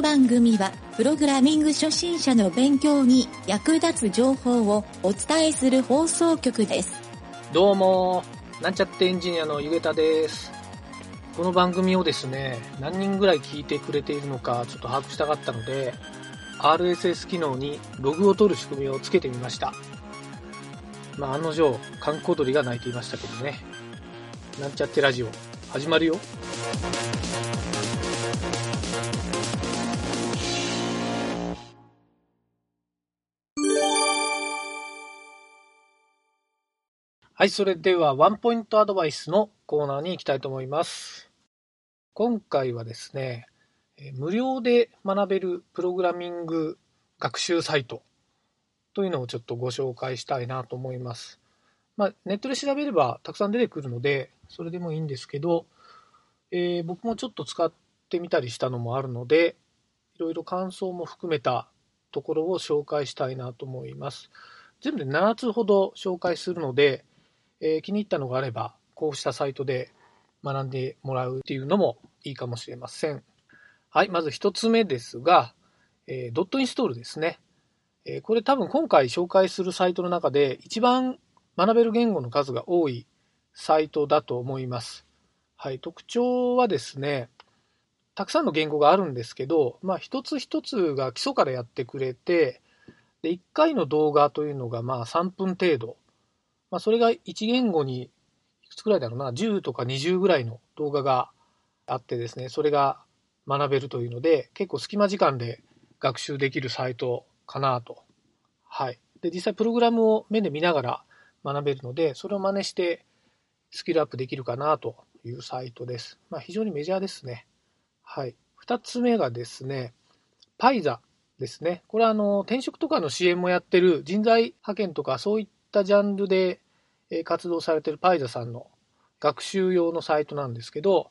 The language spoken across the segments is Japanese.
の番組は、プログラミング初心者の勉強に役立つ情報をお伝えする放送局です。どうも、なんちゃってエンジニアのゆげたです。この番組をですね、何人ぐらい聞いてくれているのかちょっと把握したかったので、RSS 機能にログを取る仕組みをつけてみました。まあ、案の定、観光鳥が鳴いていましたけどね。なんちゃってラジオ、始まるよ。はい、それではワンポイントアドバイスのコーナーに行きたいと思います。今回はですね、無料で学べるプログラミング学習サイトというのをちょっとご紹介したいなと思います。まあ、ネットで調べればたくさん出てくるので、それでもいいんですけど、えー僕もちょっと使ってみたりしたのもあるので、いろいろ感想も含めたところを紹介したいなと思います。全部で7つほど紹介するので、えー気に入ったのがあれば、こうしたサイトで学んでもらうっていうのもいいかもしれません。はい、まず一つ目ですが、えードットインストールですね。えーこれ多分今回紹介するサイトの中で一番学べる言語の数が多いサイトだと思います。はい、特徴はですね、たくさんの言語があるんですけど、まあ一つ一つが基礎からやってくれて、で、1回の動画というのがまあ3分程度。まあそれが1言語にいくつくらいだろうな、10とか20ぐらいの動画があってですね、それが学べるというので、結構隙間時間で学習できるサイトかなと。はい。で、実際プログラムを目で見ながら学べるので、それを真似してスキルアップできるかなというサイトです。まあ非常にメジャーですね。はい。二つ目がですね、パイザですね。これはあの、転職とかの支援もやってる人材派遣とかそういったジャンルで活動されてるパイザさんの学習用のサイトなんですけど、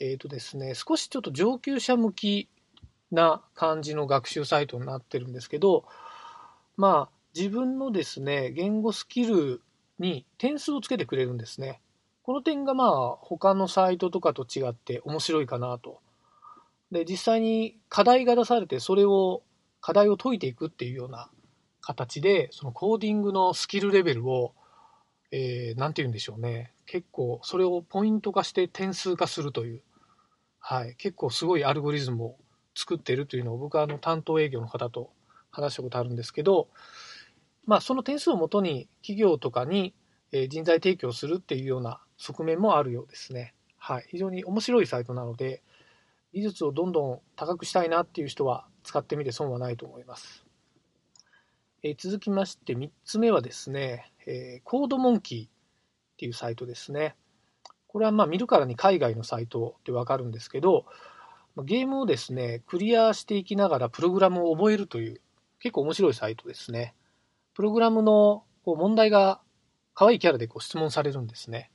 えっ、とですね、少しちょっと上級者向きな感じの学習サイトになってるんですけど、まあ、自分のですね、言語スキルに点数をつけてくれるんですね。この点がまあ、他のサイトとかと違って面白いかなと。で、実際に課題が出されて、それを、課題を解いていくっていうような形で、そのコーディングのスキルレベルを、えー、なんて言うんでしょうね。結構、それをポイント化して点数化するという、はい、結構すごいアルゴリズムを作ってるというのを僕はあの担当営業の方と話したことあるんですけど、まあ、その点数をもとに企業とかに人材提供するっていうような側面もあるようですね。はい。非常に面白いサイトなので、技術をどんどん高くしたいなっていう人は使ってみて損はないと思います。えー続きまして3つ目はですね、えーコードモンキーっていうサイトですね。これはまあ見るからに海外のサイトってわかるんですけど、まゲームをですね、クリアしていきながらプログラムを覚えるという結構面白いサイトですね。プログラムのこう問題が可愛いキャラでこう質問されるんですね。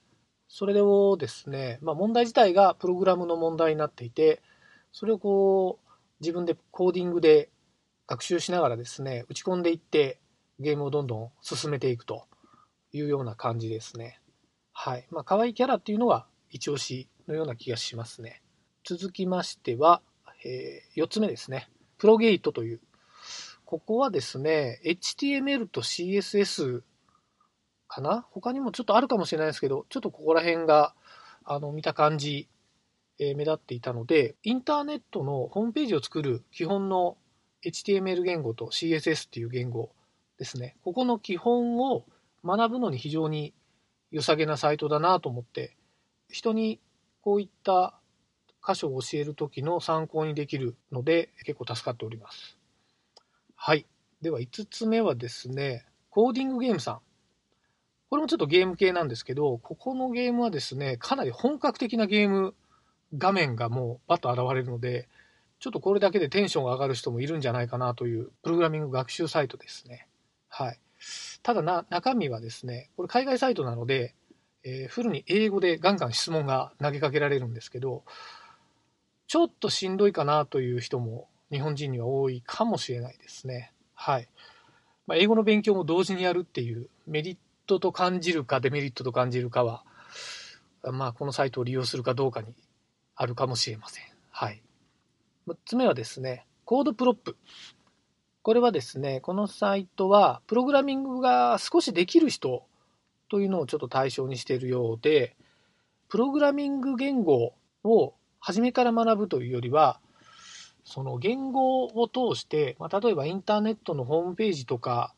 それをですね、まあ、問題自体がプログラムの問題になっていて、それをこう自分でコーディングで学習しながらですね、打ち込んでいってゲームをどんどん進めていくというような感じですね。はい。まあ、可愛いキャラっていうのは一押しのような気がしますね。続きましては、え4つ目ですね。プロゲートという。ここはですね、HTML と CSS かな？他にもちょっとあるかもしれないですけど、ちょっとここら辺が、あの、見た感じ、え目立っていたので、インターネットのホームページを作る基本の HTML 言語と CSS っていう言語ですね。ここの基本を学ぶのに非常に良さげなサイトだなと思って、人にこういった箇所を教えるときの参考にできるので、結構助かっております。はい。では5つ目はですね、コーディングゲームさん。これもちょっとゲーム系なんですけど、ここのゲームはですね、かなり本格的なゲーム画面がもうバッと現れるので、ちょっとこれだけでテンションが上がる人もいるんじゃないかなというプログラミング学習サイトですね。はい。ただな、中身はですね、これ海外サイトなので、えーフルに英語でガンガン質問が投げかけられるんですけど、ちょっとしんどいかなという人も日本人には多いかもしれないですね。はい。まあ、英語の勉強も同時にやるっていうメリットと感じるかデメリットと感じるかは、まあ、このサイトを利用するかどうかにあるかもしれません。はい。6つ目はですね、コードプロップ。これはですね、このサイトは、プログラミングが少しできる人というのをちょっと対象にしているようで、プログラミング言語を初めから学ぶというよりは、その言語を通して、まあ、例えばインターネットのホームページとか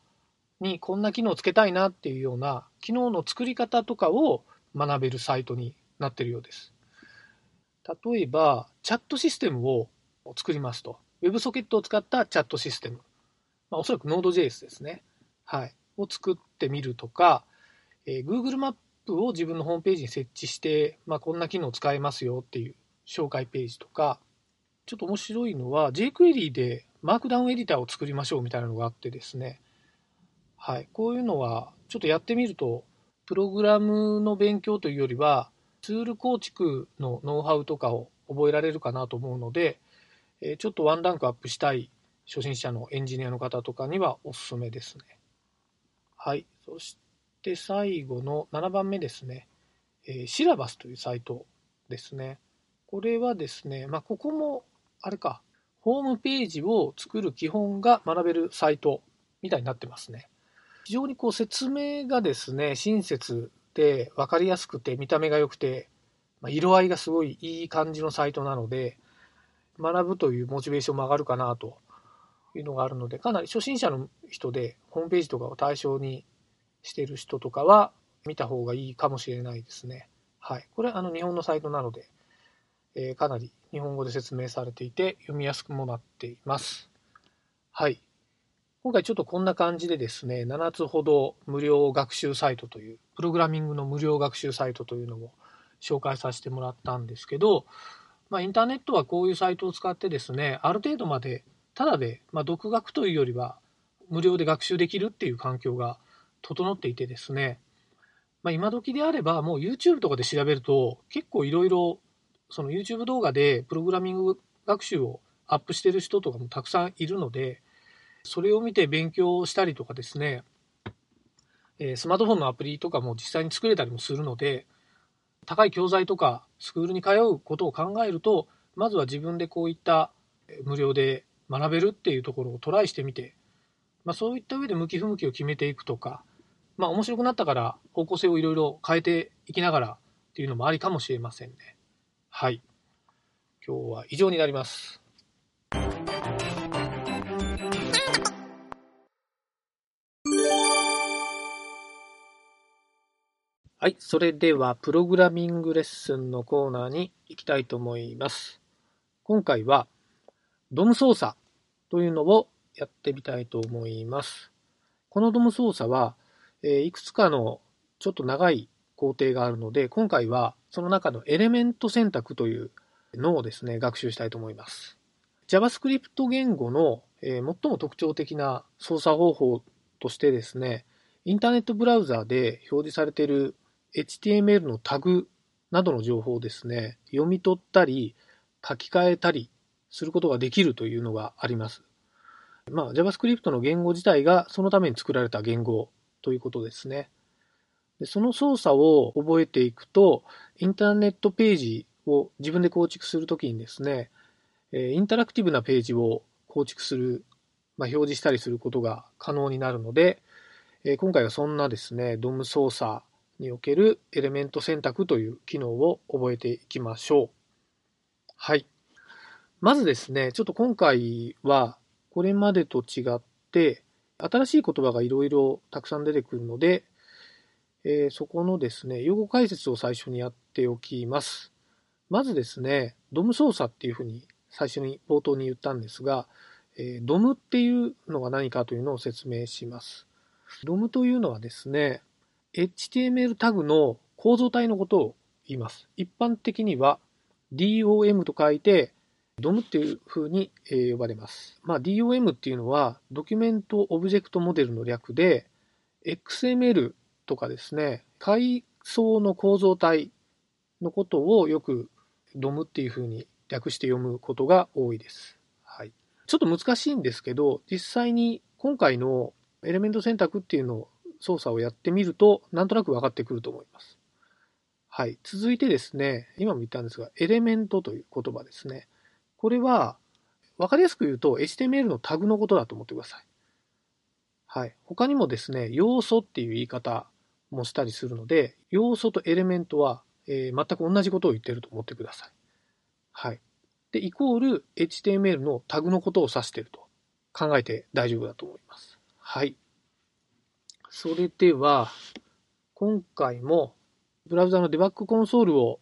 にこんな機能をつけたいなっていうような機能の作り方とかを学べるサイトになってるようです。例えば、チャットシステムをを作りますと。WebSocket を使ったチャットシステム。まあ、おそらく Node.js ですね。はい。を作ってみるとか、えー、Google マップを自分のホームページに設置して、まあ、こんな機能を使えますよっていう紹介ページとか、ちょっと面白いのは jQuery でマークダウンエディターを作りましょうみたいなのがあってですね、はい、こういうのはちょっとやってみると、プログラムの勉強というよりは、ツール構築のノウハウとかを覚えられるかなと思うので、えちょっとワンランクアップしたい初心者のエンジニアの方とかにはおすすめですね。はい。そして最後の7番目ですね。え、シラバスというサイトですね。これはですね、まあ、ここも、あれか、ホームページを作る基本が学べるサイトみたいになってますね。非常にこう説明がですね、親切で分かりやすくて見た目が良くて、まあ、色合いがすごいいい感じのサイトなので、学ぶというモチベーションも上がるかなというのがあるので、かなり初心者の人でホームページとかを対象にしている人とかは見た方がいいかもしれないですね。はい。これあの日本のサイトなので、えー、かなり日本語で説明されていて読みやすくもなっています。はい。今回ちょっとこんな感じでですね、7つほど無料学習サイトという、プログラミングの無料学習サイトというのを紹介させてもらったんですけど、まあ、インターネットはこういうサイトを使ってですね、ある程度までただで、まあ、独学というよりは無料で学習できるっていう環境が整っていてですね、まあ、今時であればもう YouTube とかで調べると結構いろいろその YouTube 動画でプログラミング学習をアップしてる人とかもたくさんいるので、それを見て勉強したりとかですね、えスマートフォンのアプリとかも実際に作れたりもするので、高い教材とかスクールに通うことを考えると、まずは自分でこういった無料で学べるっていうところをトライしてみて、まあ、そういった上で向き不向きを決めていくとか、まあ、面白くなったから方向性をいろいろ変えていきながらっていうのもありかもしれませんね。はい。今日は以上になります。はい。それでは、プログラミングレッスンのコーナーに行きたいと思います。今回は、ドム操作というのをやってみたいと思います。このドム操作は、え、いくつかのちょっと長い工程があるので、今回はその中のエレメント選択というのをですね、学習したいと思います。JavaScript 言語の、え、最も特徴的な操作方法としてですね、インターネットブラウザーで表示されている HTML のタグなどの情報をですね、読み取ったり、書き換えたりすることができるというのがあります。まあ、JavaScript の言語自体がそのために作られた言語ということですね。でその操作を覚えていくと、インターネットページを自分で構築するときにですね、インタラクティブなページを構築する、まあ、表示したりすることが可能になるので、今回はそんなですね、DOM 操作におけるエレメント選択という機能を覚えていきましょう。はい。まずですね、ちょっと今回はこれまでと違って、新しい言葉がいろいろたくさん出てくるので、えー、そこのですね、用語解説を最初にやっておきます。まずですね、ドム操作っていうふうに最初に冒頭に言ったんですが、えー、ドムっていうのが何かというのを説明します。ドムというのはですね、HTML タグの構造体のことを言います。一般的には DOM と書いて DOM っていう風に呼ばれます。まあ、DOM っていうのはドキュメントオブジェクトモデルの略で XML とかですね、階層の構造体のことをよく DOM っていう風に略して読むことが多いです。はい。ちょっと難しいんですけど、実際に今回のエレメント選択っていうのを操作をやってみると、なんとなく分かってくると思います。はい。続いてですね、今も言ったんですが、エレメントという言葉ですね。これは、わかりやすく言うと HTML のタグのことだと思ってください。はい。他にもですね、要素っていう言い方もしたりするので、要素とエレメントは、えー、全く同じことを言ってると思ってください。はい。で、イコール HTML のタグのことを指していると考えて大丈夫だと思います。はい。それでは、今回もブラウザのデバッグコンソールを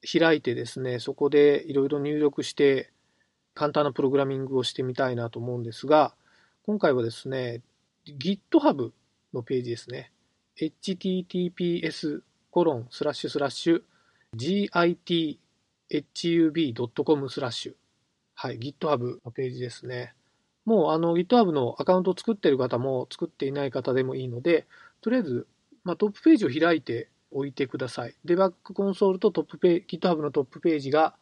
開いてですね、そこでいろいろ入力して簡単なプログラミングをしてみたいなと思うんですが、今回はですね、GitHub のページですね。https コロンスラッシュスラッシュ github.com スラッシュはい、GitHub のページですね。もうあの GitHub のアカウントを作っている方も作っていない方でもいいので、とりあえず、まあ、トップページを開いておいてください。デバッグコンソールとトップペ GitHub のトップページが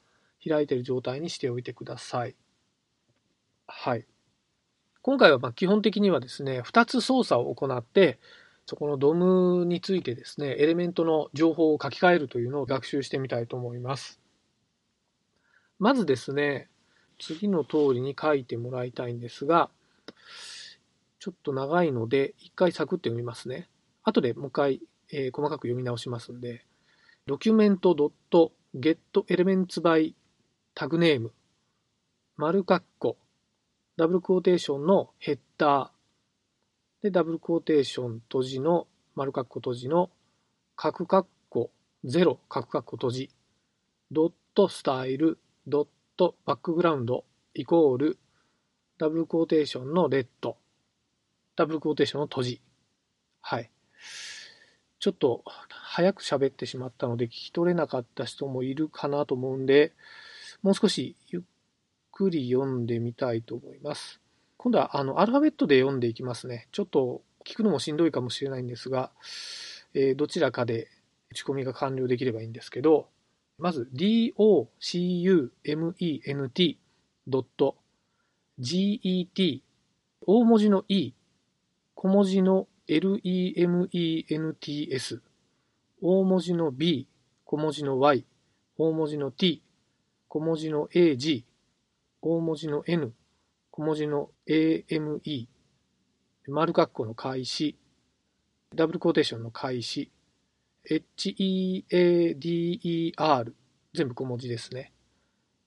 開いている状態にしておいてください。はい。今回はま基本的にはですね、2つ操作を行って、そこの DOM についてですね、エレメントの情報を書き換えるというのを学習してみたいと思います。まずですね、次の通りに書いてもらいたいんですが、ちょっと長いので、一回サクッと読みますね。後でもう一回、えー、細かく読み直しますんで、document.getElementsBy タグネーム、丸括弧、ダブルクォーテーションのヘッダー、で、ダブルクォーテーション閉じの、丸括弧閉じの、角括弧0、角括弧閉じ、ドットスタイル、ドットバックグラウンドイコールダブルクォーテーションのレッド。ダブルクォーテーションの閉じ。はい。ちょっと早く喋ってしまったので聞き取れなかった人もいるかなと思うんでもう少しゆっくり読んでみたいと思います。今度はあのアルファベットで読んでいきますね。ちょっと聞くのもしんどいかもしれないんですが、えー、どちらかで打ち込みが完了できればいいんですけどまず document.get 大文字の e 小文字の lements 大文字の b 小文字の y 大文字の t 小文字の ag 大文字の n 小文字の ame 丸括弧の開始ダブルコーテーションの開始。HEADER 全部小文字ですね。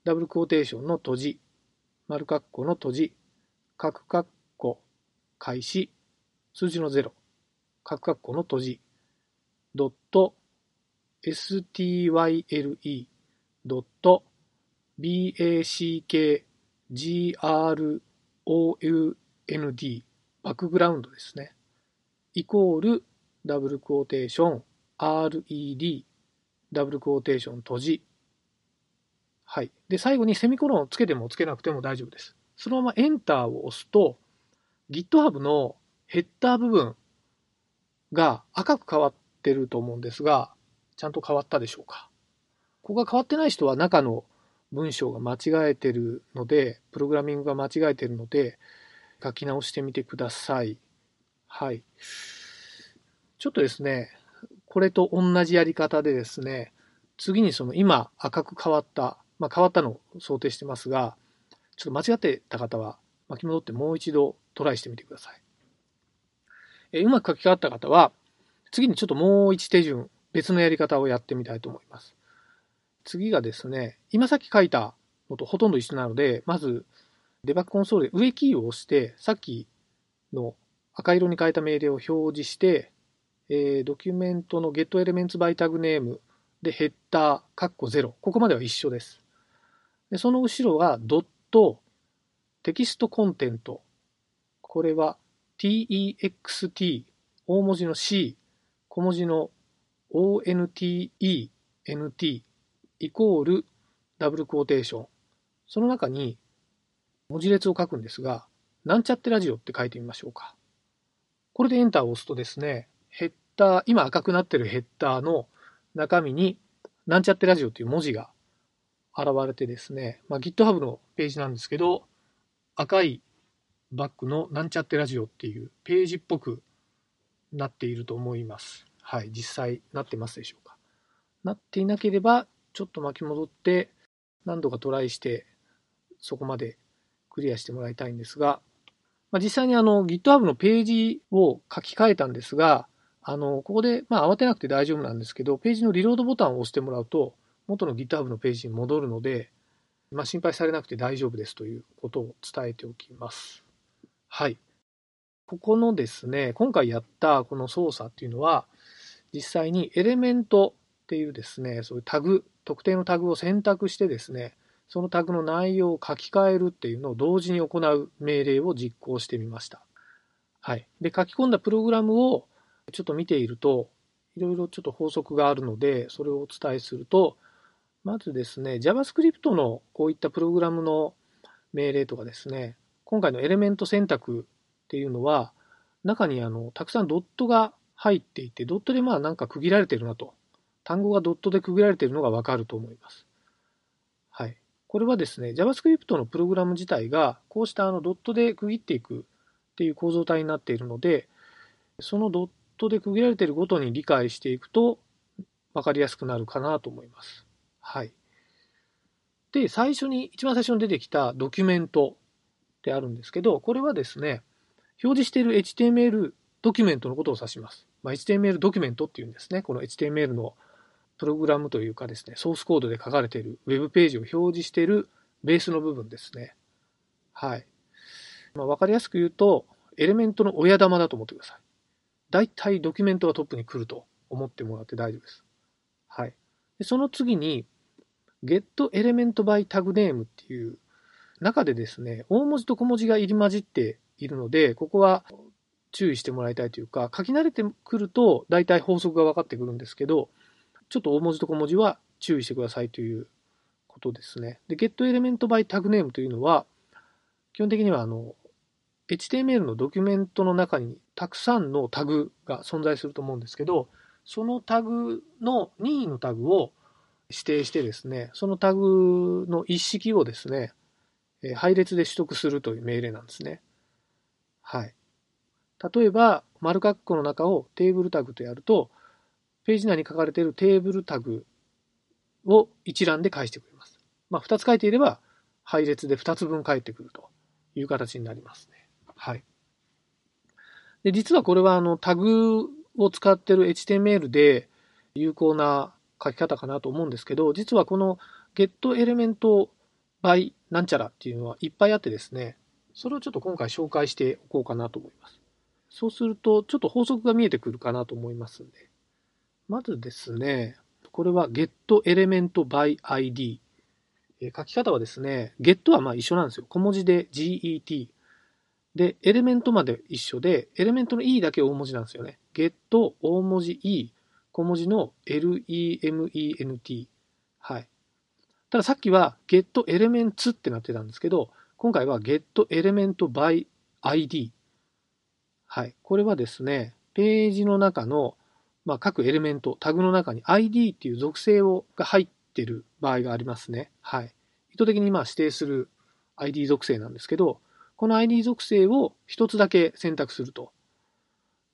ダブルクォーテーションの閉じ、丸括弧の閉じ、角括弧開始、数字の0、角括弧の閉じ、ドット。Style ドット。Background バックグラウンドですね。イコールダブルクォーテーション。Red ダブルクォーテーション閉じ。はい。で、最後にセミコロンをつけてもつけなくても大丈夫です。そのままエンターを押すと、GitHub のヘッダー部分が赤く変わってると思うんですが、ちゃんと変わったでしょうか。ここが変わってない人は中の文章が間違えてるので、プログラミングが間違えてるので、書き直してみてください。はい。ちょっとですね、これと同じやり方でですね、次にその今赤く変わった、まあ、変わったのを想定してますが、ちょっと間違ってた方は巻き戻ってもう一度トライしてみてください。えうまく書き換わった方は、次にちょっともう一手順、別のやり方をやってみたいと思います。次がですね、今さっき書いたのとほとんど一緒なので、まずデバッグコンソールで上キーを押して、さっきの赤色に変えた命令を表示して、えー、ドキュメントの getElementsBy タグネームでヘッダー、カッコ0。ここまでは一緒です。でその後ろはドット、テキストコンテント。これは text、大文字の c、小文字の onte、nt、イコールダブルクォーテーション。その中に文字列を書くんですが、なんちゃってラジオって書いてみましょうか。これでエンターを押すとですね、ヘッダー、今赤くなってるヘッダーの中身に、なんちゃってラジオという文字が現れてですね、まあ、GitHub のページなんですけど、赤いバックのなんちゃってラジオっていうページっぽくなっていると思います。はい、実際なってますでしょうか。なっていなければ、ちょっと巻き戻って何度かトライしてそこまでクリアしてもらいたいんですが、まあ、実際にあの GitHub のページを書き換えたんですが、あの、ここで、まあ、慌てなくて大丈夫なんですけど、ページのリロードボタンを押してもらうと、元の GitHub のページに戻るので、まあ、心配されなくて大丈夫ですということを伝えておきます。はい。ここのですね、今回やったこの操作っていうのは、実際にエレメントっていうですね、そういうタグ、特定のタグを選択してですね、そのタグの内容を書き換えるっていうのを同時に行う命令を実行してみました。はい。で、書き込んだプログラムをちょっと見ていると、いろいろちょっと法則があるので、それをお伝えすると、まずですね、JavaScript のこういったプログラムの命令とかですね、今回のエレメント選択っていうのは、中にあのたくさんドットが入っていて、ドットでまあなんか区切られてるなと。単語がドットで区切られてるのがわかると思います。はい。これはですね、JavaScript のプログラム自体が、こうしたあのドットで区切っていくっていう構造体になっているので、そのドットで区切られているごとに理解していくと分かりやすくなるかなと思います。はい。で、最初に、一番最初に出てきたドキュメントってあるんですけど、これはですね、表示している HTML ドキュメントのことを指します。まあ、HTML ドキュメントっていうんですね。この HTML のプログラムというかですね、ソースコードで書かれている Web ページを表示しているベースの部分ですね。はい。まあ、わかりやすく言うと、エレメントの親玉だと思ってください。大体ドキュメントがトップに来ると思ってもらって大丈夫です。はい。でその次に、getElementByTagName っていう中でですね、大文字と小文字が入り混じっているので、ここは注意してもらいたいというか、書き慣れてくると大体法則が分かってくるんですけど、ちょっと大文字と小文字は注意してくださいということですね。で、getElementByTagName というのは、基本的にはあの HTML のドキュメントの中にたくさんのタグが存在すると思うんですけど、そのタグの任意のタグを指定してですね、そのタグの一式をですね、配列で取得するという命令なんですね。はい。例えば、丸括弧の中をテーブルタグとやると、ページ内に書かれているテーブルタグを一覧で返してくれます。まあ、2つ書いていれば、配列で2つ分返ってくるという形になりますね。はい。で、実はこれはあのタグを使ってる HTML で有効な書き方かなと思うんですけど、実はこの getElement by なんちゃらっていうのはいっぱいあってですね、それをちょっと今回紹介しておこうかなと思います。そうすると、ちょっと法則が見えてくるかなと思いますんで。まずですね、これは getElementById。書き方はですね、get はまあ一緒なんですよ。小文字で get。で、エレメントまで一緒で、エレメントの e だけ大文字なんですよね。get 大文字 e 小文字の lement。はい。たださっきは get elements ってなってたんですけど、今回は get element by id。はい。これはですね、ページの中の、まあ、各エレメント、タグの中に ID っていう属性をが入ってる場合がありますね。はい。意図的にまあ指定する ID 属性なんですけど、この ID 属性を一つだけ選択すると。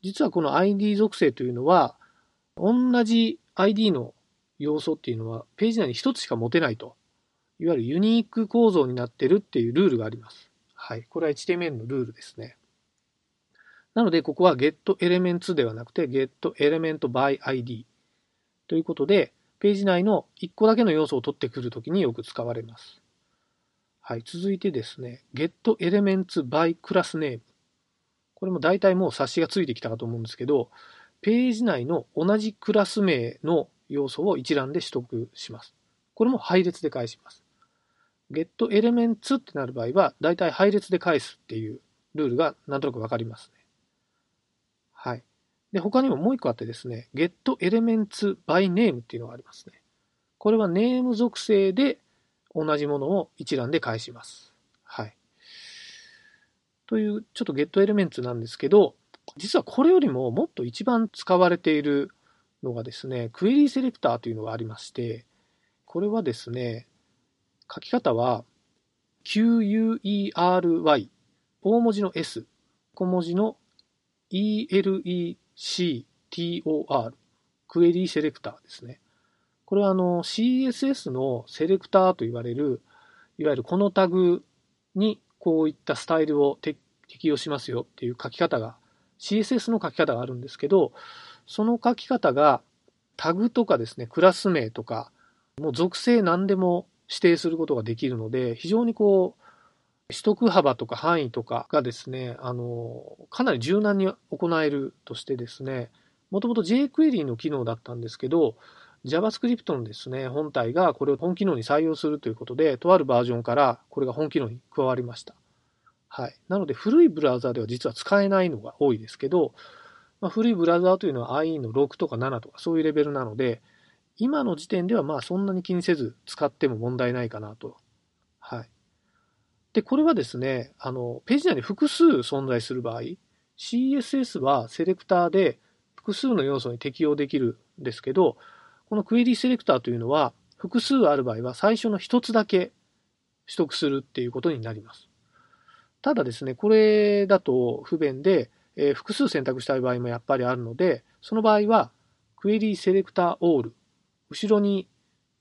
実はこの ID 属性というのは、同じ ID の要素っていうのはページ内に一つしか持てないと。いわゆるユニーク構造になってるっていうルールがあります。はい。これは HTML のルールですね。なので、ここは getElements ではなくて getElementById ということで、ページ内の1個だけの要素を取ってくるときによく使われます。はい。続いてですね、getElementsByClassName。これも大体もう冊子がついてきたかと思うんですけど、ページ内の同じクラス名の要素を一覧で取得します。これも配列で返します。getElements ってなる場合は、だいたい配列で返すっていうルールがなんとなくわかりますね。はい。で、他にももう一個あってですね、getElementsByName っていうのがありますね。これはネーム属性で同じものを一覧で返します。はい。という、ちょっと GetElement なんですけど、実はこれよりももっと一番使われているのがですね、クエリーセレクターというのがありまして、これはですね、書き方は QUERY、大文字の S、小文字の ELECTOR、クエリーセレクターですね。これはあの CSS のセレクターと言われるいわゆるこのタグにこういったスタイルを適用しますよっていう書き方が、CSS の書き方があるんですけど、その書き方がタグとかですね、クラス名とか、もう属性何でも指定することができるので、非常にこう、取得幅とか範囲とかがですね、あの、かなり柔軟に行えるとしてですね、もともと jQuery の機能だったんですけど、JavaScript のですね、本体がこれを本機能に採用するということで、とあるバージョンからこれが本機能に加わりました。はい。なので、古いブラウザでは実は使えないのが多いですけど、まあ、古いブラウザというのは IE の6とか7とかそういうレベルなので、今の時点ではまあそんなに気にせず使っても問題ないかなと。はい。で、これはですね、あの、ページ内に複数存在する場合、CSS はセレクターで複数の要素に適用できるんですけど、このクエリーセレクターというのは、複数ある場合は最初の一つだけ取得するっていうことになります。ただですね、これだと不便で、えー、複数選択したい場合もやっぱりあるので、その場合は、クエリーセレクターオール、後ろに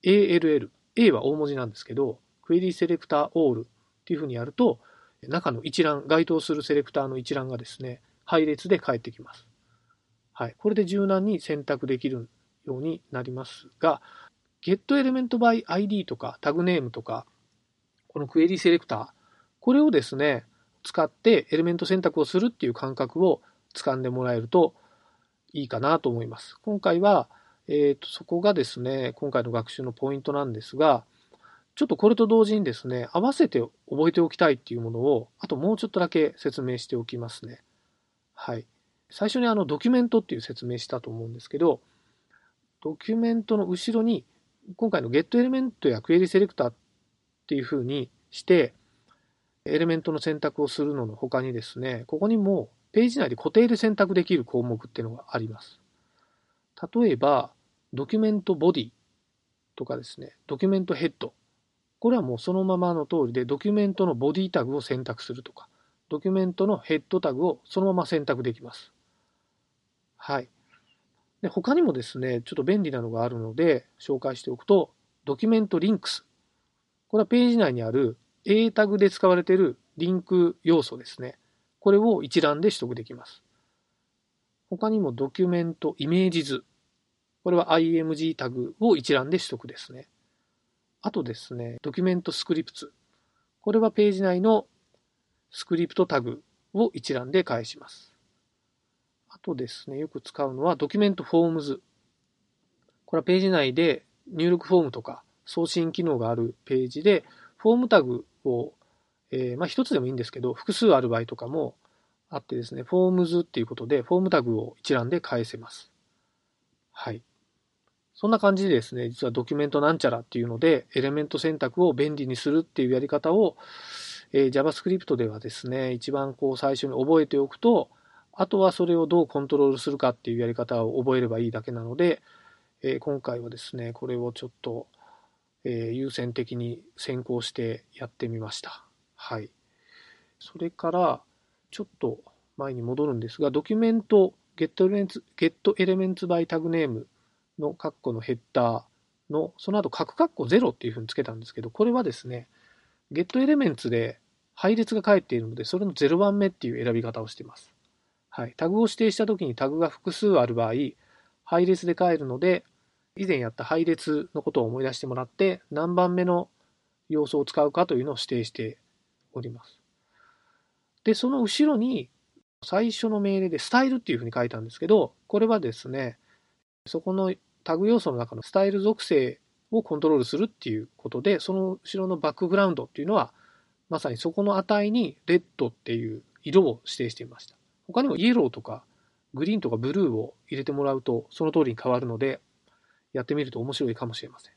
ALL、A は大文字なんですけど、クエリーセレクターオールっていうふうにやると、中の一覧、該当するセレクターの一覧がですね、配列で返ってきます。はい。これで柔軟に選択できるようになりますが、getElementById とか TagName とか、このクエリセレクター、これをですね、使ってエレメント選択をするっていう感覚を掴んでもらえるといいかなと思います。今回は、えっ、ー、と、そこがですね、今回の学習のポイントなんですが、ちょっとこれと同時にですね、合わせて覚えておきたいっていうものを、あともうちょっとだけ説明しておきますね。はい。最初にあのドキュメントっていう説明したと思うんですけど、ドキュメントの後ろに、今回の get エレメントや query セレクターっていう風にして、エレメントの選択をするのの他にですね、ここにもページ内で固定で選択できる項目っていうのがあります。例えば、ドキュメントボディとかですね、ドキュメントヘッドこれはもうそのままの通りで、ドキュメントのボディタグを選択するとか、ドキュメントのヘッドタグをそのまま選択できます。はい。で他にもですね、ちょっと便利なのがあるので、紹介しておくと、ドキュメントリンクス。これはページ内にある A タグで使われているリンク要素ですね。これを一覧で取得できます。他にもドキュメントイメージ図。これは img タグを一覧で取得ですね。あとですね、ドキュメントスクリプツ。これはページ内のスクリプトタグを一覧で返します。とですね、よく使うのはドキュメントフォームズ。これはページ内で入力フォームとか送信機能があるページで、フォームタグを、えー、まあ一つでもいいんですけど、複数ある場合とかもあってですね、フォームズっていうことで、フォームタグを一覧で返せます。はい。そんな感じでですね、実はドキュメントなんちゃらっていうので、エレメント選択を便利にするっていうやり方を、えー、JavaScript ではですね、一番こう最初に覚えておくと、あとはそれをどうコントロールするかっていうやり方を覚えればいいだけなので、えー、今回はですね、これをちょっと、えー、優先的に先行してやってみました。はい。それから、ちょっと前に戻るんですが、ドキュメント getElements by tagname のカッコのヘッダーの、その後、カクカッコ0っていうふうにつけたんですけど、これはですね、get elements で配列が返っているので、それの0番目っていう選び方をしています。はい。タグを指定したときにタグが複数ある場合、配列で返るので、以前やった配列のことを思い出してもらって、何番目の要素を使うかというのを指定しております。で、その後ろに、最初の命令でスタイルっていうふうに書いたんですけど、これはですね、そこのタグ要素の中のスタイル属性をコントロールするっていうことで、その後ろのバックグラウンドっていうのは、まさにそこの値にレッドっていう色を指定していました。他にもイエローとかグリーンとかブルーを入れてもらうとその通りに変わるので、やってみると面白いかもしれません。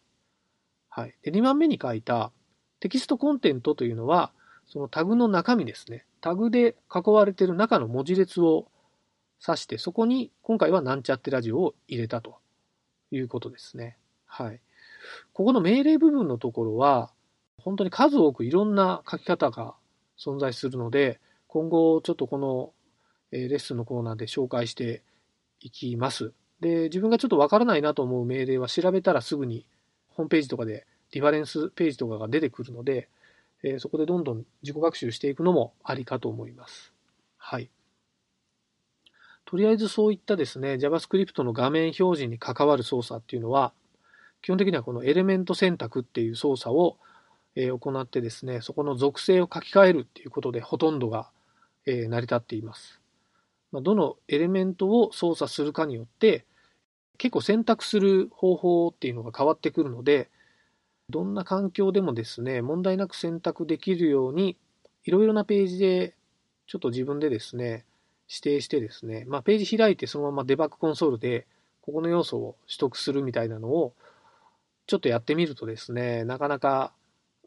はい。で、2番目に書いたテキストコンテントというのは、そのタグの中身ですね。タグで囲われている中の文字列を指して、そこに今回はなんちゃってラジオを入れたということですね。はい。ここの命令部分のところは、本当に数多くいろんな書き方が存在するので、今後ちょっとこのレッスンのコーナーで紹介していきます。で、自分がちょっとわからないなと思う命令は調べたらすぐにホームページとかでリファレンスページとかが出てくるので、えー、そこでどんどん自己学習していくのもありかと思います。はい。とりあえずそういったですね、JavaScript の画面表示に関わる操作っていうのは、基本的にはこのエレメント選択っていう操作を行ってですね、そこの属性を書き換えるっていうことでほとんどが成り立っています。どのエレメントを操作するかによって、結構選択する方法っていうのが変わってくるので、どんな環境でもですね、問題なく選択できるように、いろいろなページでちょっと自分でですね、指定してですね、まあ、ページ開いてそのままデバッグコンソールで、ここの要素を取得するみたいなのを、ちょっとやってみるとですね、なかなか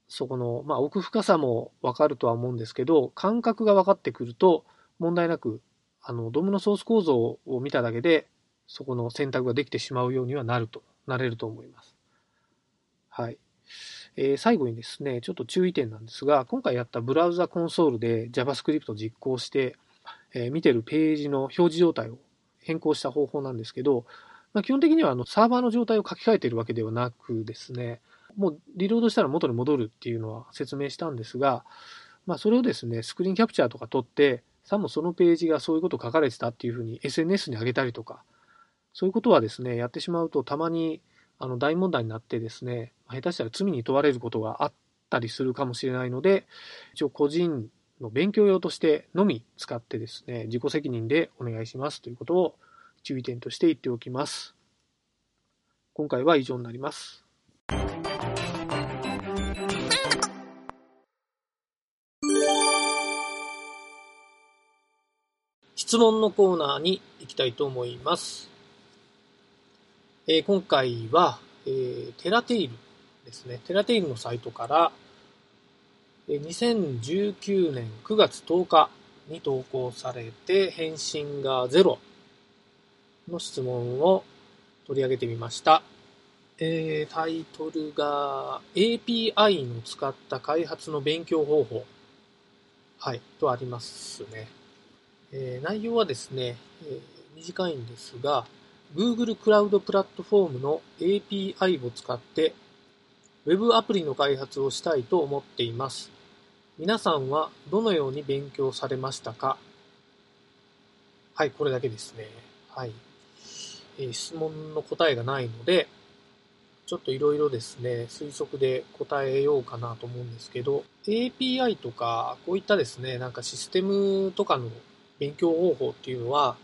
そこの、まあ、奥深さもわかるとは思うんですけど、感覚が分かってくると、問題なく、あの、ドムのソース構造を見ただけで、そこの選択ができてしまうようにはなると、なれると思います。はい。えー、最後にですね、ちょっと注意点なんですが、今回やったブラウザコンソールで JavaScript を実行して、えー、見てるページの表示状態を変更した方法なんですけど、まあ、基本的にはあのサーバーの状態を書き換えているわけではなくですね、もうリロードしたら元に戻るっていうのは説明したんですが、まあ、それをですね、スクリーンキャプチャーとか撮って、さもそのページがそういうこと書かれてたっていうふうに SNS に上げたりとか、そういうことはですね、やってしまうとたまにあの大問題になってですね、下手したら罪に問われることがあったりするかもしれないので、一応個人の勉強用としてのみ使ってですね、自己責任でお願いしますということを注意点として言っておきます。今回は以上になります。質問のコーナーに行きたいと思います。えー、今回は、えー、テラテイルですね。テラテイルのサイトから、えー、2019年9月10日に投稿されて返信が0の質問を取り上げてみました。えー、タイトルが API の使った開発の勉強方法。はい、とありますね。えー、内容はですね、えー、短いんですが、Google クラウドプラットフォームの API を使って Web アプリの開発をしたいと思っています。皆さんはどのように勉強されましたか？はい、これだけですね。はい。えー、質問の答えがないので、ちょっといろいろですね、推測で答えようかなと思うんですけど、API とか、こういったですね、なんかシステムとかの勉強方法っていうのは、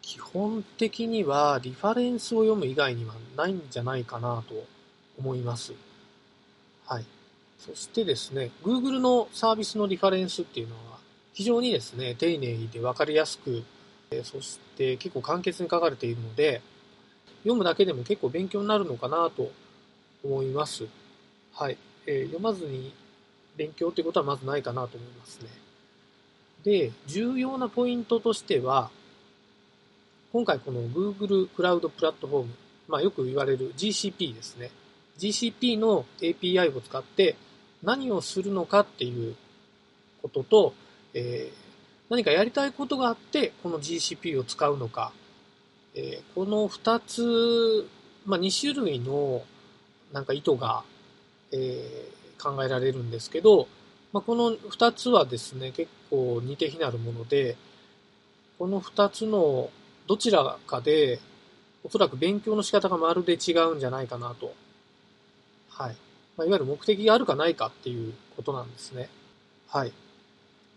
基本的にはリファレンスを読む以外にはないんじゃないかなと思います。はい。そしてですね、Google のサービスのリファレンスっていうのは非常にですね、丁寧で分かりやすく、そして結構簡潔に書かれているので、読むだけでも結構勉強になるのかなと思います。はい。えー、読まずに勉強ってことはまずないかなと思いますね。で、重要なポイントとしては、今回この Google クラウドプラットフォーム、まあ、よく言われる GCP ですね。GCP の API を使って何をするのかっていうことと、えー、何かやりたいことがあってこの GCP を使うのか、えー、この2つ、まあ、2種類のなんか意図が、えー、考えられるんですけど、まあ、この2つはですね結構似て非なるものでこの2つのどちらかで、おそらく勉強の仕方がまるで違うんじゃないかなと。はい。まあ、いわゆる目的があるかないかっていうことなんですね。はい。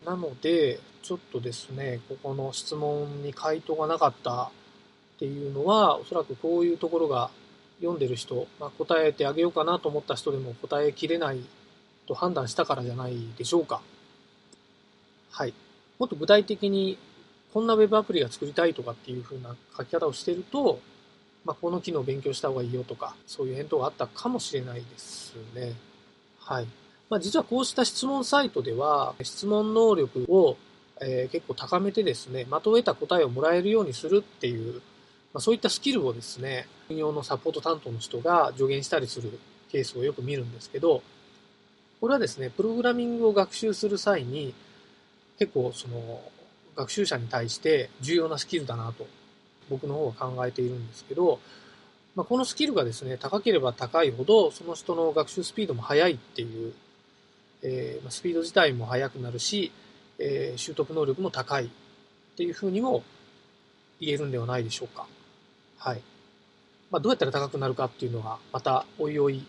なので、ちょっとですね、ここの質問に回答がなかったっていうのは、おそらくこういうところが読んでる人、まあ、答えてあげようかなと思った人でも答えきれないと判断したからじゃないでしょうか。はい。もっと具体的にこんな Web アプリが作りたいとかっていう風な書き方をしてると、まあ、この機能を勉強した方がいいよとか、そういう返答があったかもしれないですね。はい。まあ、実はこうした質問サイトでは、質問能力を、えー、結構高めてですね、的を得た答えをもらえるようにするっていう、まあ、そういったスキルをですね、運用のサポート担当の人が助言したりするケースをよく見るんですけど、これはですね、プログラミングを学習する際に、結構その、学習者に対して重要なスキルだなと僕の方は考えているんですけど、まあ、このスキルがですね、高ければ高いほど、その人の学習スピードも速いっていう、えースピード自体も速くなるし、えー習得能力も高いっていうふうにも言えるんではないでしょうか。はい。まあ、どうやったら高くなるかっていうのは、またおいおい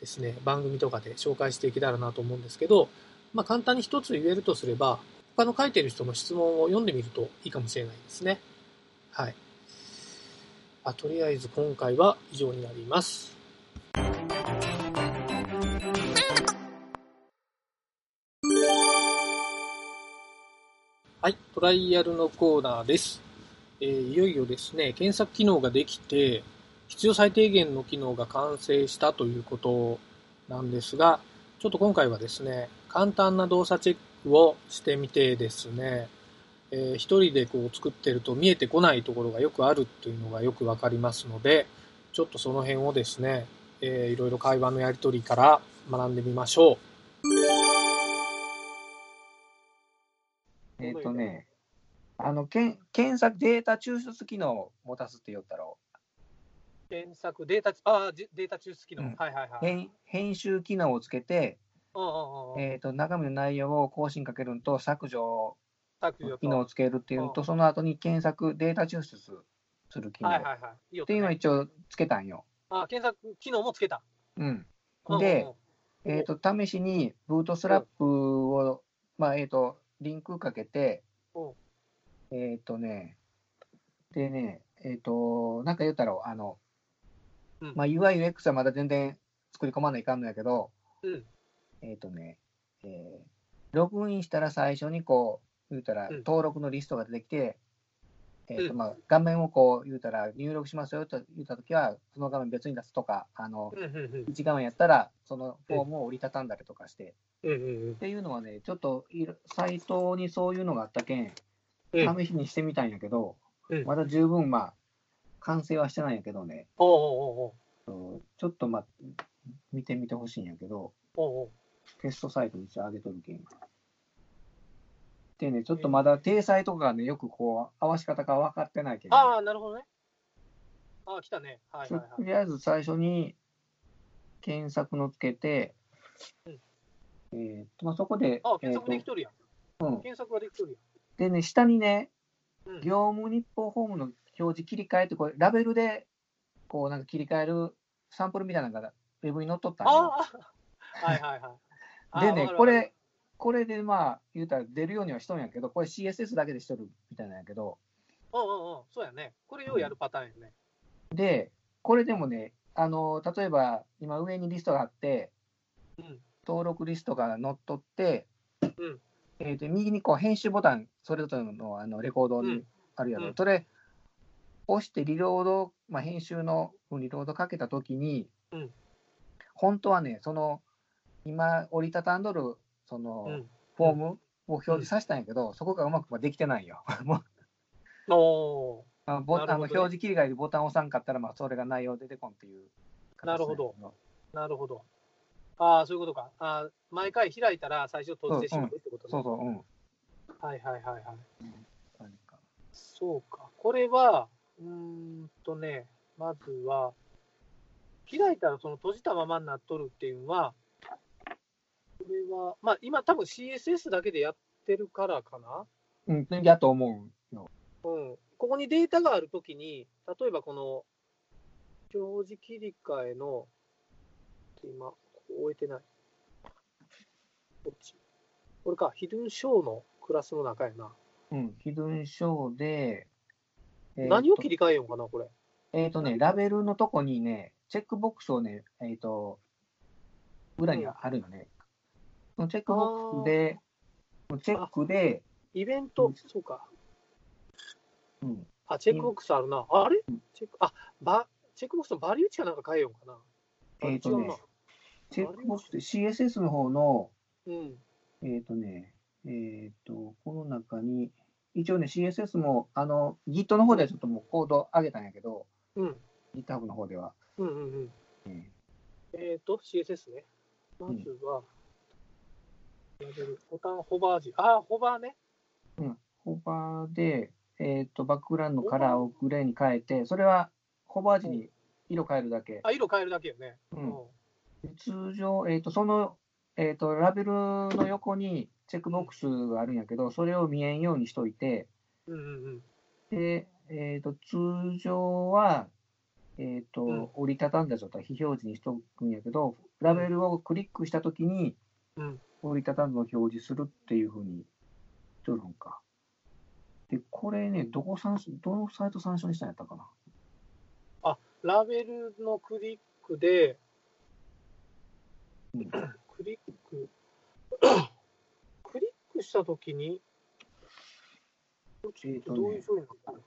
ですね、番組とかで紹介していけたらなと思うんですけど、まあ、簡単に一つ言えるとすれば、他の書いてる人の質問を読んでみるといいかもしれないですね。はい。あとりあえず今回は以上になります。はい、トライアルのコーナーです。えーいよいよですね、検索機能ができて、必要最低限の機能が完成したということなんですが、ちょっと今回はですね、簡単な動作チェックをしてみてですね、えー一人でこう作ってると見えてこないところがよくあるというのがよくわかりますので、ちょっとその辺をですね、えーいろいろ会話のやり取りから学んでみましょう。えっ、とね、あの、けん検索データ抽出機能を持たすって言ったろう検索、データ、あデータ抽出機能。うんはいはいはい。編編集機能をつけて、えっ、と、中身の内容を更新かけるのと削除削除と機能をつけるっていうのと、うんその後に検索データ抽出する機能っはいはいはい。いいよていうのを一応つけたんよ。あ、検索機能もつけた。うん。うんうんで、えっ、と、試しにブートストラップを、まあ、えっ、と、リンクかけてうん、えっ、とね、でね、えっ、と、なんか言ったら、あの、うん。まあ、UI、UX はまだ全然作り込まないかんのやけど、うん。えっ、とね、えーログインしたら最初にこう、言うたら、うん。登録のリストが出てきて、えーとうん。まあ、画面をこう言うたら入力しますよと言ったときは、その画面別に出すとか、あの、うんうんうん。一画面やったら、そのフォームを折りたたんだりとかして、っていうのはね、ちょっとサイトにそういうのがあったけん、うん。試しにしてみたんやけど、うん。まだ十分、まあ、完成はしてないんやけどね、おうおうおうそうちょっとまあ、見てみてほしいんやけど、おうおうテストサイトに一応上げとるけん。でね、ちょっとまだ体裁とかがね、よくこう、合わし方が分かってないけど、ああ、なるほどね。ああ、来たね。はいはいはい。とりあえず最初に検索のつけて、うんえーとまあ、そこで、あ検索できとるやん。うん検索ができとるでね、下にね。業務日報ホームの表示切り替えって、これ、ラベルで、こう、なんか切り替えるサンプルみたいなのが、ウェブに載っとったはいはいはい。でね、これ、これでまあ、言うたら出るようにはしとんやけど、これ CSS だけでしとるみたいなんやけど、うんうんうん。そうやね。これようやるパターンやね。で、これでもね、あの、例えば、今上にリストがあって、うん。登録リストが載っとって、うんえーと右にこう編集ボタン、それぞれのあのレコードにうんあるやろ、うんそれ、押してリロード、まあ、編集のリロードかけたときに、うん本当はね、その今、折りたたんどるそのうん。フォームを表示させたんやけど、そこがうまくできてないよ。おあボあのなるほどね表示切り替えでボタンを押さんかったら、まあ、それが内容出てこんっていう形なるほどなるほど。ああ、そういうことか。ああ、毎回開いたら最初閉じてしまうってことね。そうそう、うん。はいはいはいはい。そうか。これは、うーんとね、まずは、開いたらその閉じたままになっとるっていうのは、これは、まあ今多分 CSS だけでやってるからかな。うん、やと思うよ。うん。ここにデータがあるときに、例えばこの、表示切り替えの、今、ここ置いてない。こっち。これか、ヒドゥンショーのクラスの中やな。うん、ヒドゥンショーで、何を切り替えようかな、これ。えっ、とね、ラベルのとこにね、チェックボックスをね、えっ、と、裏にあるよね。そのチェックボックスで、チェックで、イベント、うんそうか。うん、あ、チェックボックスあるな。あれ？チェック、あ、ば、チェックボックスのバリュー値かなんか変えようかな。あえっ、とねチェックボックスで CSS の方の、うん。えっ、とね、えっ、と、この中に、一応ね、CSS も、あの、Git の方ではちょっともうコード上げたんやけど、うん。GitHub の方では。うんうんうん。うんえっ、と、CSS ね。まずは、ボタンホバー時。あ、ホバーね。ホバーで、えっ、と、バックグラウンドのカラーをグレーに変えて、それはホバー時に色変えるだけ。あ、色変えるだけよね。うん通常、えっ、と、その、えっ、と、ラベルの横にチェックボックスがあるんやけど、それを見えんようにしといて、うんうんうん。で、えっ、と、通常は、えっ、と、うん折りたたんだ状態、非表示にしとくんやけど、ラベルをクリックしたときに、うん。折りたたんのを表示するっていうふうにしとるんか。で、これね、どこ参照、どのサイト参照にしたんやったかな。ラベルのクリックで、うんクリック、クリックしたときに、どっちえーとねどういう処理なんだろう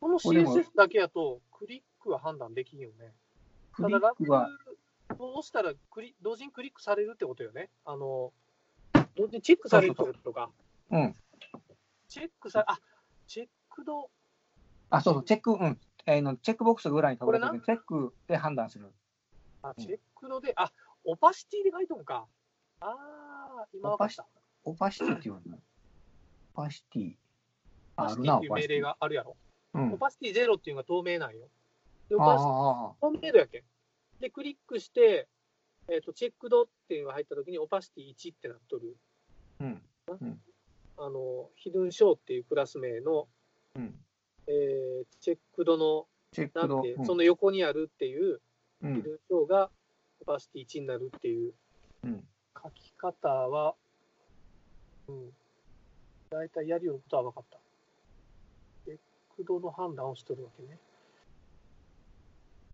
この CSS だけやと、クリックは判断できんよね。ただラベルを押したらクリ、同時にクリックされるってことよね。あの、同時にチェックされるってことか。うん。チェックさ、あ、チェックド、あ、そうそう、チェック、うん。えーのチェックボックスぐらいにかぶれてこれるチェックで判断する。あ、うんチェックドで、あ、オパシティで書いとんか。ああ、今わかった。 opacity っていうの opacity。opacity っていう命令。があるやろ。うんオ。パシティゼロっていうのが透明なんよ。で、 opacity 透明度やけん。で、クリックして、えっ、と、 checked っていうのが入ったときに、 opacity 1ってなっとる。うん。あの、 hidden show っていうクラス名の、うん。えー checked の、 checked。なんて、うんその横にあるっていう、うんヒドゥンショーがオパシティ1になるっていううん。書き方は、うん。大体やるようなことは分かった。チェックドの判断をしとるわけね。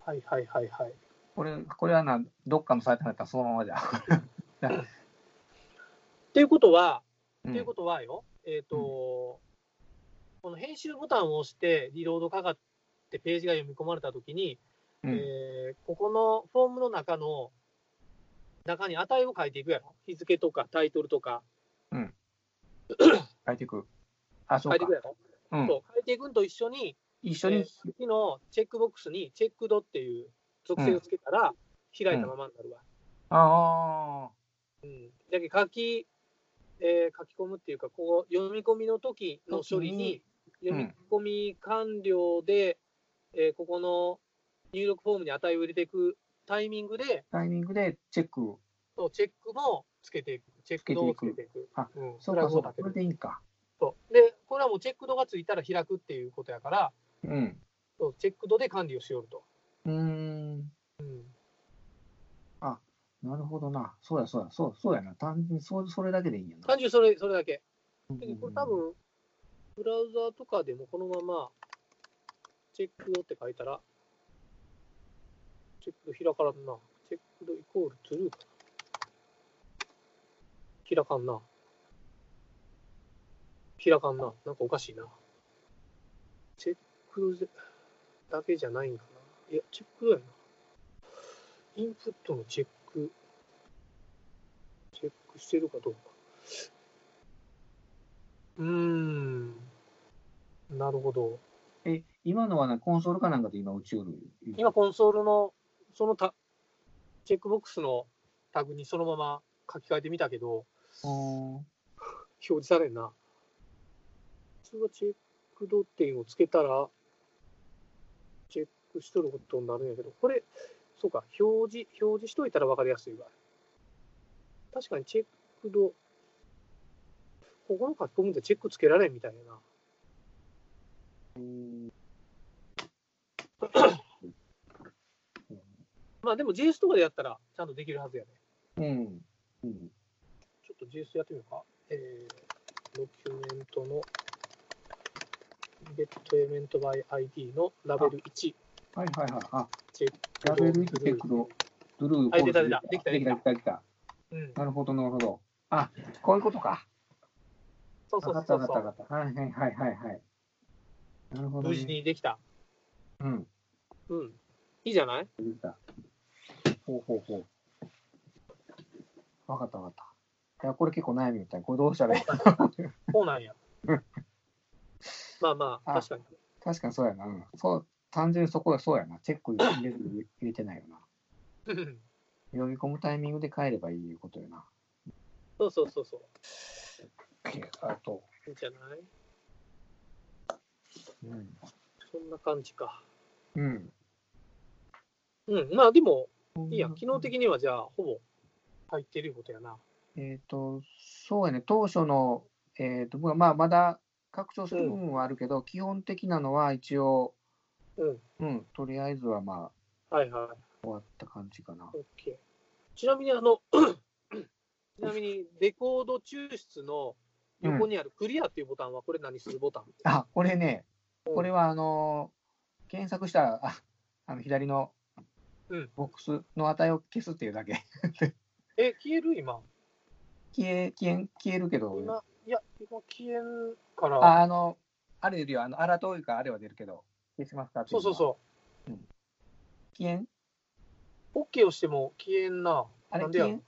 はいはいはいはい。これ、これはな、どっかのサイトだったらそのままじゃ。っていうことは、うんっていうことはよ、えっ、と、この編集ボタンを押して、リロードかかってページが読み込まれたときに、うんえーここのフォームの中の、中に値を書いていくやろ。日付とかタイトルとか 書いていく。あ、そうか書いていく。やろ？うん。そう書いていくのと一緒に、一緒にえー、さっきのチェックボックスにチェックドっていう属性をつけたら、開いたままになるわ。あうん。だけど書き、えー書き込むっていうか、こう、読み込みの時の処理に、読み込み完了で、えーここの入力フォームに値を入れていくタイミングで、あ、タイミングでチェック。そうチェックもつけていく。チェック度をつけていく。あうん、そうか、そうか。これでいいんか。そうで、これはもうチェック度がついたら開くっていうことやから、うん。そうチェック度で管理をしよると。うーん。うん。なるほどな。そうや、そうや、そうそうやな。単純にそそれだけでいいんやな。単純にそれそれだけ。うんだけどこれ多分、ブラウザーとかでもこのまま、チェックドって書いたら、チェックド開からんな。チェックドイコールトゥルーかな。開かんな。開かんな。なんかおかしいな。チェックだけじゃないんかな。いや、チェックドやな。インプットのチェック、チェックしてるかどうか。うーん。なるほど。え、今のはな、コンソールかなんかで今打ち寄る？今、コンソールの、そのタチェックボックスのタグにそのまま書き換えてみたけど、表示されんな。普通はチェックドっていうのをつけたら、チェックしとることになるんやけど、これ、そうか、表示、表示しといたら分かりやすいわ。確かにチェックド、ここの書き込みでチェックつけられんみたいやな。まあでも JS とかでやったらちゃんとできるはずやね。うん。うん。と JS やってみようか。えー、ドキュメントの、ゲットエメントバイ ID のラベル1、はいはいはい。あ、チェックラベル1チェックド、ドルー、はい出た出たできたできた、できた、できた。うん。なるほど、なるほど。あ、こういうことか。そうそうそうそう。わかった、わかった。はいはいはいはいはい。なるほど、無事ね。にできた。うん。うん。いいじゃない？できた。ほうほうほう。わかったわかった。いや、これ結構悩みみたい。これどうしたらいい そうなんや。まあまあ、あ確かに。確かにそうやな。うん。そう、単純にそこはそうやな。チェック入れ入れてないよな。うん読み込むタイミングで変えればいいことよな。そうそうそうそう。あと、いいんじゃない？うん。そんな感じか。うん。うん。まあでも、いいや。機能的にはじゃあ、ほぼ入ってることやな。えっ、と、そうやね、当初の、えっ、と、まあ、まだ拡張する部分はあるけど、基本的なのは一応、うん。うん、とりあえずはまあ、はいはい。終わった感じかな。OK。ちなみに、あの、ちなみに、レコード抽出の横にあるクリアっていうボタンは、これ何するボタン、あ、これね、うんこれはあのー検索したら、ああの左のうんボックスの値を消すっていうだけ。え、消える今？消え、消え、消えるけど、今、いや、今消えんから。あ、あの、あれ出るよ、あの、アラートいうか、あれは出るけど、消しますかっていそうそううのはそ消えん？う。OK をしても消えんな。あれなんでやろ？消えん？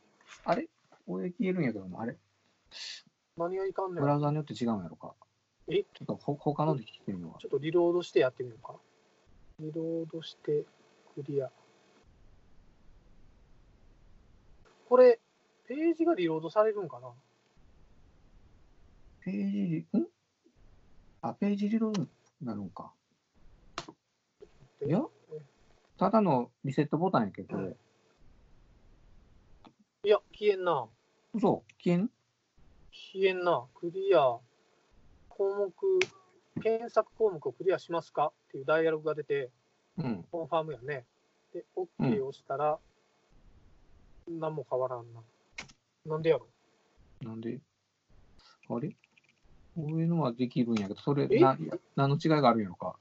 あれ？俺消えるんやけどな、あれ何がいかんねんブ。ラウザによって違うんやろか。え？ちょっとほ他ので聞いてみようか。ちょっとリロードしてやってみようか。リロードして、クリア。これ、ページがリロードされるんかな？ページリ、ん？あ、ページリロードなのか。いや？ただのリセットボタンやけど、これ。いや、消えんな。嘘？消えん？消えんな。クリア。項目、検索項目をクリアしますか？っていうダイアログが出て、うん。コンファームやね。で、OK を押したら、何も変わらんな。なんでやろ？なんで？あれ？こういうのはできるんやけど、それ、え？な、何の違いがあるんやろか？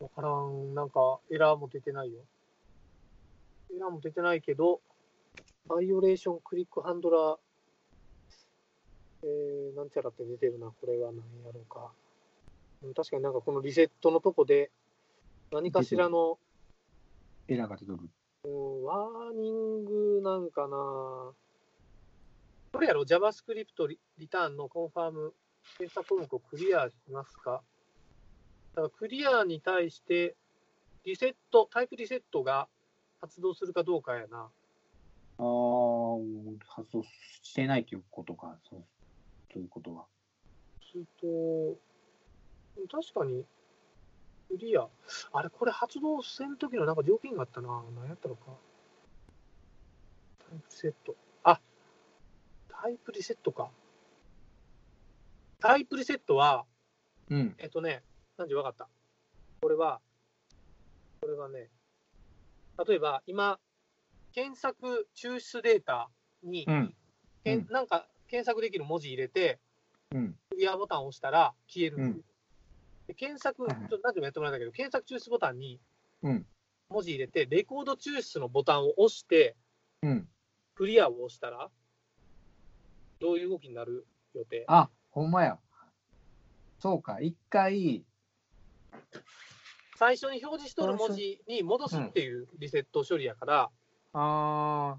わからん。なんか、エラーも出てないよ。エラーも出てないけど、 violation click handler、えー、なんちゃらって出てるな。これは何やろうか。うん確かになんかこのリセットのとこで、何かしらの、エラーが出てくる。うん、 warning なんかな。これやろ ?JavaScript リリターンの confirm 検索項目をクリアしますか？だからクリアに対して、リセット、タイプリセットが発動するかどうかやな。ああ、発動してないということか。そう、ということは。すると、確かに、クリア。あれ、これ発動せん時のなんか条件があったな。何やったのか。タイプリセット。あ、タイプリセットか。タイプリセットは、うん。えっとね、何時分かった？これは、これはね、例えば今、検索抽出データに、うん。けんうんなんか検索できる文字入れて、うん。クリアボタンを押したら消えるうんで検索、ちょっと何でもやってもらったけど、検索抽出ボタンにうん。文字入れて、レコード抽出のボタンを押して、うん。クリアを押したら、どういう動きになる予定？あ、ほんまや。そうか。一回、最初に表示しとる文字に戻すっていうリセット処理やから、あ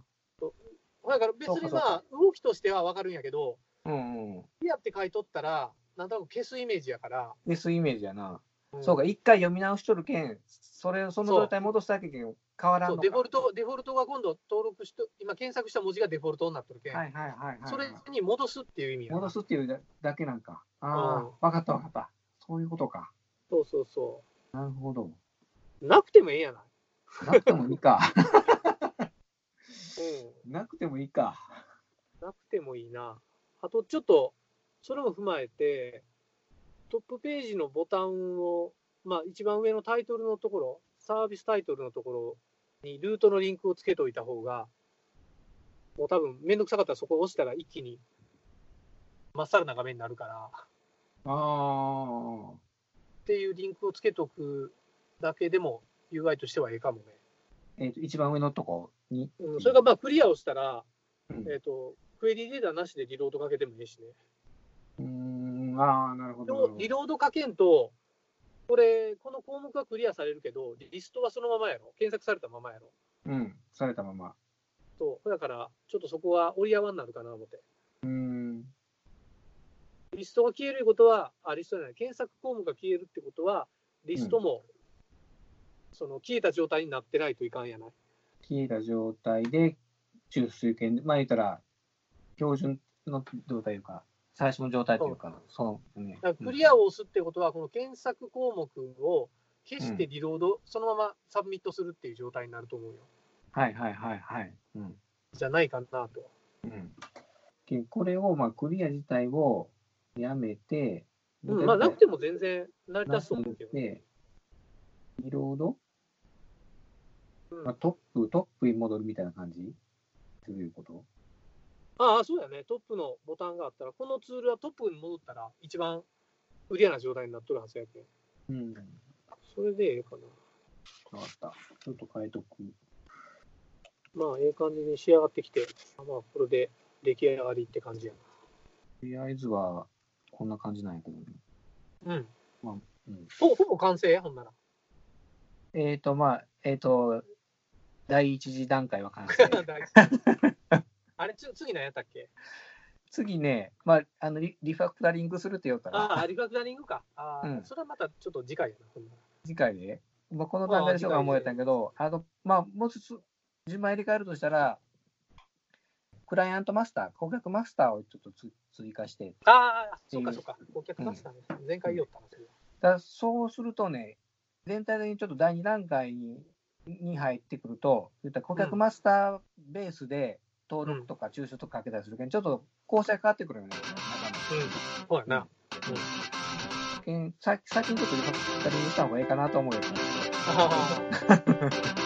だから別にまあ、動きとしては分かるんやけど、あ、うんうん。クリアって書いとったら、なんとなく消すイメージやから、S イメージやな。んそうか、一回読み直しとるけん、それをその状態戻すだけけん変わらんデフォルト、デフォルトが今度登録しと、今検索した文字がデフォルトになってるけん、はいはいはいはい、はい。それに戻すっていう意味戻すっていうだだけなんか。ああ、うんわかったわかった。そういうことか。そうそうそなるほど。う。なくてもええやない。なくてもいいか。うん。なくてもいいか。なくてもいいな。あとちょっと、それも踏まえて、トップページのボタンを、まあ一番上のタイトルのところ、サービスタイトルのところにルートのリンクをつけといた方が、もう多分めんどくさかったらそこを押したら一気にまっさらな画面になるから、ああ。っていうリンクをつけとくだけでも UI としてはええかもね。えっ、と、一番上のとこに？うん、それがまあクリアをしたら、うんえっ、と、クエリデータなしでリロードかけてもいいしね。うーん、ああ、なるほど。なるほどリロードかけんと、これ、この項目はクリアされるけど、リストはそのままやろ？検索されたままやろ？うん、されたまま。そう。だから、ちょっとそこは折り合わんなるかな思って。うーん。リストが消えることは、あ、リストじゃない。検索項目が消えるってことは、リストも、その消えた状態になってないといかんやない。消えた状態で、中枢権、まあ言ったら、標準の状態というか、最初の状態というか、そのね。クリアを押すってことは、この検索項目を消してリロード、そのまま submit するっていう状態になると思うよ。はいはいはいはい。うん。じゃないかなと。うん。でこれを、まあ、クリア自体をやめて、うん、まあ、なくても全然成り立つと思うけど。で、リロード、うんまあ、トップ、トップに戻るみたいな感じ？どういうこと？ああ、そうだね。トップのボタンがあったら、このツールはトップに戻ったら、一番クリアな状態になっとるはずやけん。うん。それでええかな。変わった。ちょっと変えとく。まあ、ええ感じに仕上がってきて、まあ、これで出来上がりって感じやとりあえずは、こんな感じなんやけどね。な。うん。うん。ほほぼ完成ほんなら。えっ、ー、と、まあ、えっ、と、第一次段階は完成。あれ、つ次何やったっけ？次ね、まあ、あのリリファクタリングするって言うたら、ああ、リファクタリングか。ああ、うんそれはまたちょっと次回やな。次回で、まあ、この段階でしょうが思えたんやけど、あの、まあ、もうちょっと順番入れ替えるとしたら、クライアントマスター、顧客マスターをちょっとつ追加して、ああ、そっうんかそっか。顧客マスターね。前回言おったな、それは。だからそうするとね、全体的にちょっと第2段階にに入ってくると、言ったら顧客マスターベースで登録とか抽象とかかけたりするけど、ちょっと構成変わってくるよね。うん。そうやな。けんさ先にちょっとリファクタリングした方がいいかなと思うよね。